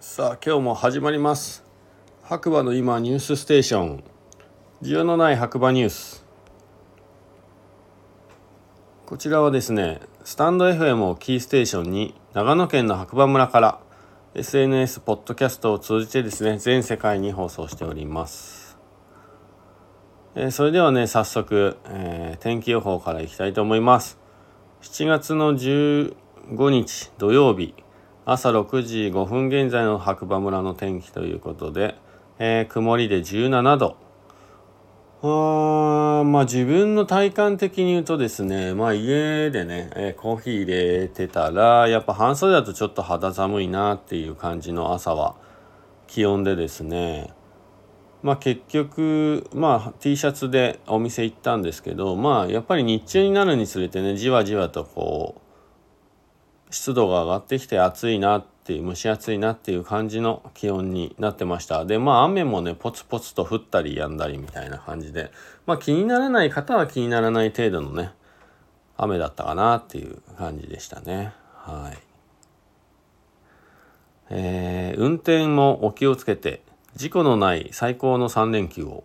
さあ今日も始まります。白馬の今ニュースステーション。需要のない白馬ニュース。こちらはですねスタンド FM をキーステーションに長野県の白馬村から SNS ポッドキャストを通じてですね全世界に放送しております。えそれではね早速、えー天気予報からいきたいと思います。7月の15日土曜日。朝6時5分現在の白馬村の天気ということで、えー曇りで17度。あーまあ自分の体感的に言うとですねまあ家でね、えーコーヒー入れてたらやっぱ半袖だとちょっと肌寒いなっていう感じの朝は気温でですねまあ結局まあ T シャツでお店行ったんですけどまあやっぱり日中になるにつれてねじわじわとこう湿度が上がってきて暑いなっていう蒸し暑いなっていう感じの気温になってました。でまあ雨もねポツポツと降ったりやんだりみたいな感じでまあ気にならない方は気にならない程度のね雨だったかなっていう感じでしたね。はい。えー運転もお気をつけて事故のない最高の3連休を。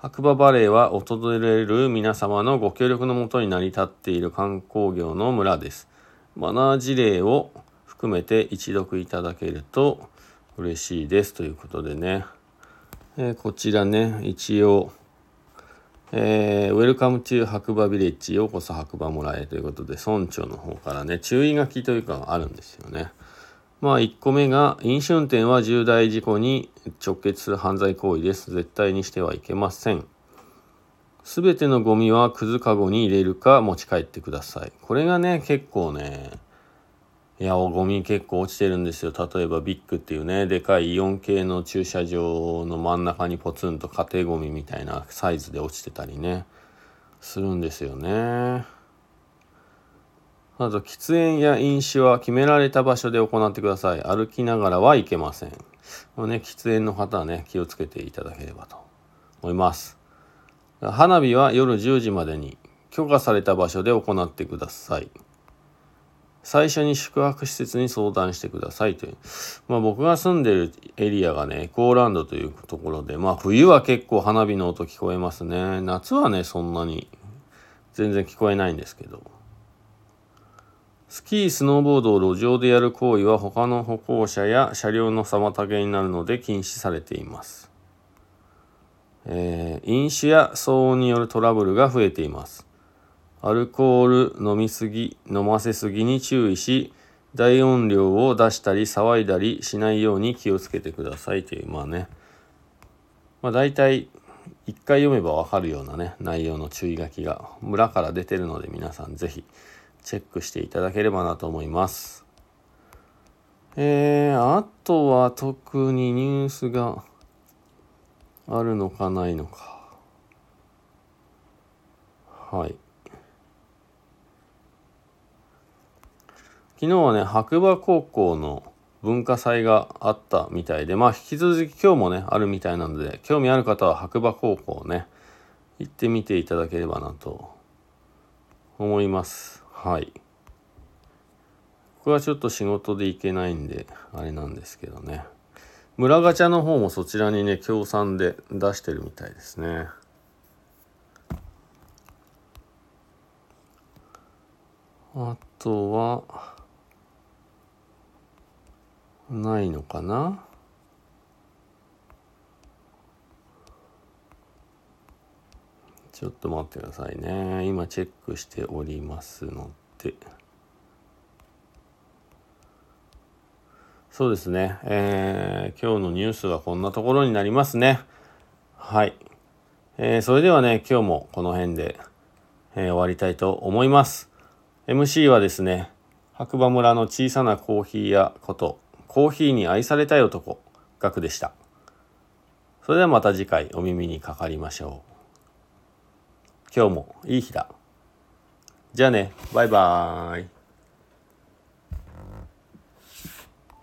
白馬バレーは訪れる皆様のご協力のもとに成り立っている観光業の村です。マナー事例を含めて一読いただけると嬉しいですということでね、えーこちらね一応えー、ウェルカム to 白馬ビレッジようこそ白馬村へということで村長の方からね注意書きというかあるんですよね。まあ1個目が飲酒運転は重大事故に直結する犯罪行為です。絶対にしてはいけません。すべてのゴミはくずかごに入れるか持ち帰ってください。これがね結構ねいやゴミ結構落ちてるんですよ。例えばビッグっていうねでかいイオン系の駐車場の真ん中にポツンと家庭ゴミみたいなサイズで落ちてたりねするんですよね。あと喫煙や飲酒は決められた場所で行ってください。歩きながらはいけません。もうね、喫煙の方はね、気をつけていただければと思います。花火は夜10時までに許可された場所で行ってください。最初に宿泊施設に相談してくださいという。まあ僕が住んでるエリアがね、エコーランドというところで、まあ冬は結構花火の音聞こえますね。夏はね、そんなに全然聞こえないんですけど。スキー、スノーボードを路上でやる行為は他の歩行者や車両の妨げになるので禁止されています。えー飲酒や騒音によるトラブルが増えています。アルコール飲みすぎ、飲ませすぎに注意し、大音量を出したり騒いだりしないように気をつけてくださいという、まあね、まあ大体一回読めばわかるようなね、内容の注意書きが村から出てるので皆さんぜひチェックしていただければなと思います。えー、あとは特にニュースがあるのかないのか。はい。昨日はね、白馬高校の文化祭があったみたいで、まあ引き続き今日もね、あるみたいなので、興味ある方は白馬高校ね、行ってみていただければなと思います。はい。僕はちょっと仕事で行けないんで、あれなんですけどね。村ガチャの方もそちらにね、協賛で出してるみたいですね。あとは、ないのかな？ちょっと待ってくださいね。今チェックしておりますので。そうですね。えー今日のニュースはこんなところになりますね。はい。えーそれではね、今日もこの辺で、えー終わりたいと思います。MC はですね、白馬村の小さなコーヒー屋こと、コーヒーに愛されたい男、ガクでした。それではまた次回お耳にかかりましょう。今日もいい日だ。じゃあね、バイバーイ。